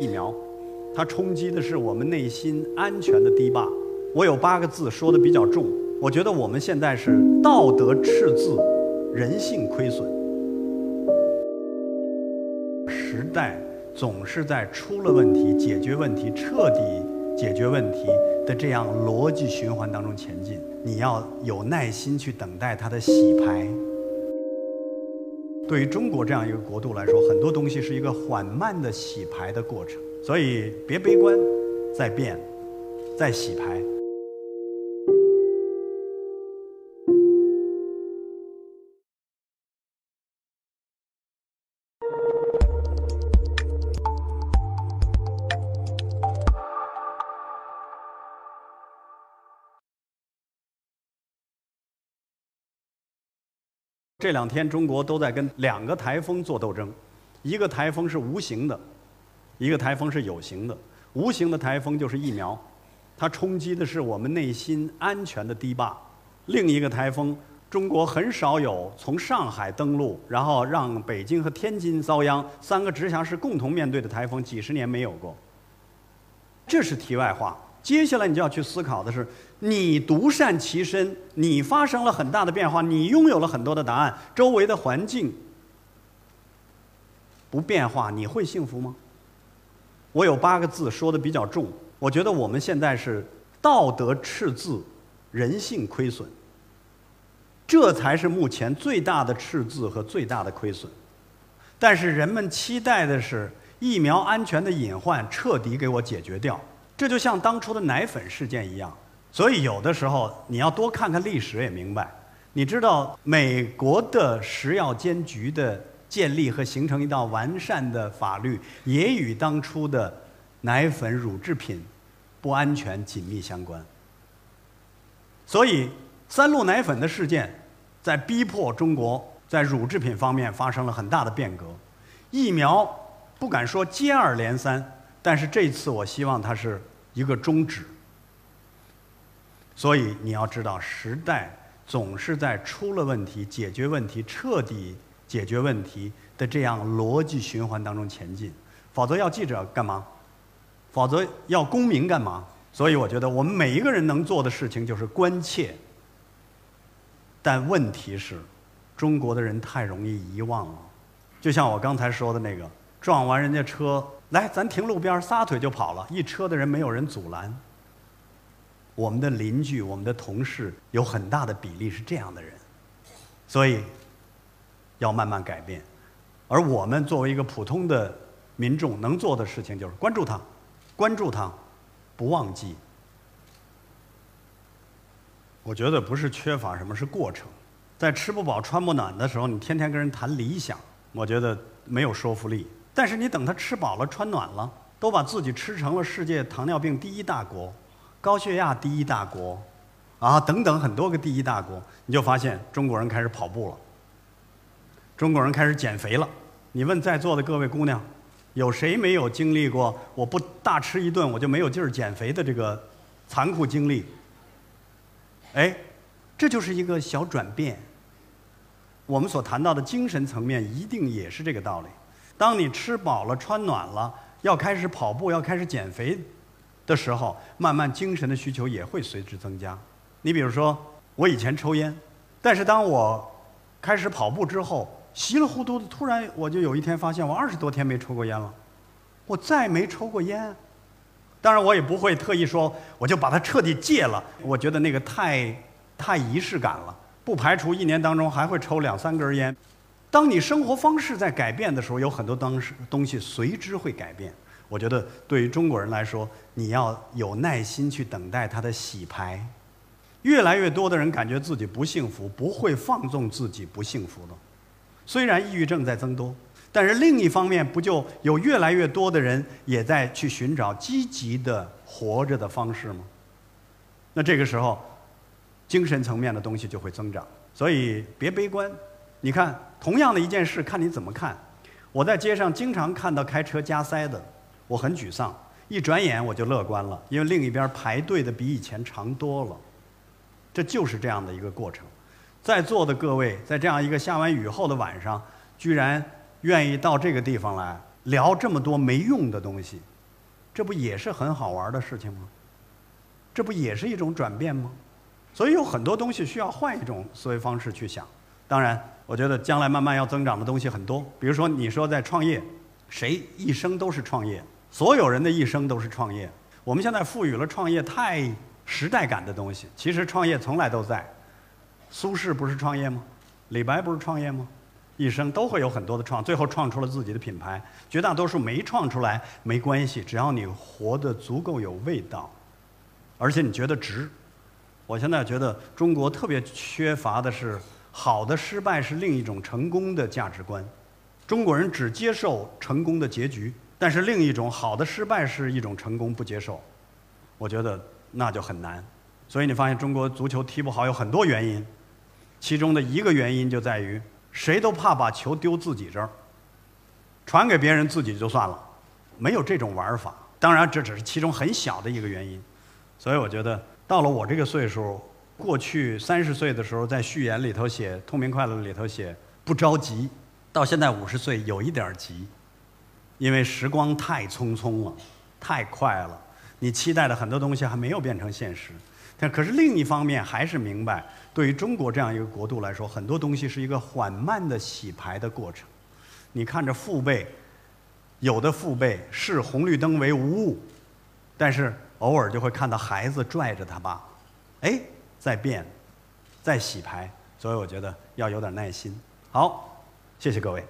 疫苗，它冲击的是我们内心安全的堤坝。我有八个字说的比较重，我觉得我们现在是道德赤字，人性亏损。时代总是在出了问题、解决问题、彻底解决问题的这样逻辑循环当中前进。你要有耐心去等待它的洗牌。对于中国这样一个国度来说，很多东西是一个缓慢的洗牌的过程，所以别悲观，在变，在洗牌。这两天中国都在跟两个台风做斗争，一个台风是无形的，一个台风是有形的。无形的台风就是疫苗，它冲击的是我们内心安全的堤坝。另一个台风，中国很少有从上海登陆，然后让北京和天津遭殃，三个直辖市共同面对的台风，几十年没有过。这是题外话。接下来你就要去思考的是，你独善其身，你发生了很大的变化，你拥有了很多的答案，周围的环境不变化，你会幸福吗？我有八个字说的比较重，我觉得我们现在是道德赤字，人性亏损，这才是目前最大的赤字和最大的亏损。但是人们期待的是疫苗安全的隐患彻底给我解决掉。这就像当初的奶粉事件一样，所以有的时候你要多看看历史也明白。你知道美国的食药监局的建立和形成一道完善的法律，也与当初的奶粉乳制品不安全紧密相关。所以三鹿奶粉的事件，在逼迫中国在乳制品方面发生了很大的变革。疫苗不敢说接二连三。但是这次，我希望它是一个终止。所以你要知道，时代总是在出了问题、解决问题、彻底解决问题的这样逻辑循环当中前进。否则要记者干嘛？否则要公民干嘛？所以我觉得，我们每一个人能做的事情就是关切。但问题是，中国的人太容易遗忘了。就像我刚才说的那个，撞完人家车。来，咱停路边撒腿就跑了，一车的人没有人阻拦。我们的邻居、我们的同事有很大的比例是这样的人，所以要慢慢改变。而我们作为一个普通的民众，能做的事情就是关注他，关注他，不忘记。我觉得不是缺乏什么，是过程。在吃不饱穿不暖的时候，你天天跟人谈理想，我觉得没有说服力。但是你等他吃饱了穿暖了，都把自己吃成了世界糖尿病第一大国、高血压第一大国，啊等等很多个第一大国，你就发现中国人开始跑步了，中国人开始减肥了。你问在座的各位姑娘，有谁没有经历过我不大吃一顿我就没有劲儿减肥的这个残酷经历？哎，这就是一个小转变。我们所谈到的精神层面一定也是这个道理。当你吃饱了、穿暖了，要开始跑步、要开始减肥的时候，慢慢精神的需求也会随之增加。你比如说，我以前抽烟，但是当我开始跑步之后，稀里糊涂的，突然我就有一天发现，我二十多天没抽过烟了，我再没抽过烟。当然，我也不会特意说我就把它彻底戒了，我觉得那个太太仪式感了。不排除一年当中还会抽两三根烟。当你生活方式在改变的时候，有很多当时东西随之会改变。我觉得对于中国人来说，你要有耐心去等待它的洗牌。越来越多的人感觉自己不幸福，不会放纵自己不幸福了。虽然抑郁症在增多，但是另一方面，不就有越来越多的人也在去寻找积极的活着的方式吗？那这个时候，精神层面的东西就会增长。所以别悲观。你看，同样的一件事，看你怎么看。我在街上经常看到开车加塞的，我很沮丧。一转眼我就乐观了，因为另一边排队的比以前长多了。这就是这样的一个过程。在座的各位，在这样一个下完雨后的晚上，居然愿意到这个地方来，聊这么多没用的东西，这不也是很好玩的事情吗？这不也是一种转变吗？所以有很多东西需要换一种思维方式去想。当然，我觉得将来慢慢要增长的东西很多。比如说，你说在创业，谁一生都是创业？所有人的一生都是创业。我们现在赋予了创业太时代感的东西，其实创业从来都在。苏轼不是创业吗？李白不是创业吗？一生都会有很多的创，最后创出了自己的品牌。绝大多数没创出来没关系，只要你活得足够有味道，而且你觉得值。我现在觉得中国特别缺乏的是好的失败是另一种成功的价值观。中国人只接受成功的结局，但是另一种好的失败是一种成功不接受。我觉得那就很难。所以你发现中国足球踢不好有很多原因，其中的一个原因就在于。谁都怕把球丢自己这儿，传给别人自己就算了，没有这种玩法。当然，这只是其中很小的一个原因。所以我觉得，到了我这个岁数，过去三十岁的时候在序言里头写“透明快乐”里头写不着急，到现在五十岁有一点急，因为时光太匆匆了，太快了。你期待的很多东西还没有变成现实。但可是另一方面，还是明白，对于中国这样一个国度来说，很多东西是一个缓慢的洗牌的过程。你看着父辈，有的父辈视红绿灯为无物，但是偶尔就会看到孩子拽着他爸，哎，在变，在洗牌。所以我觉得要有点耐心。好，谢谢各位。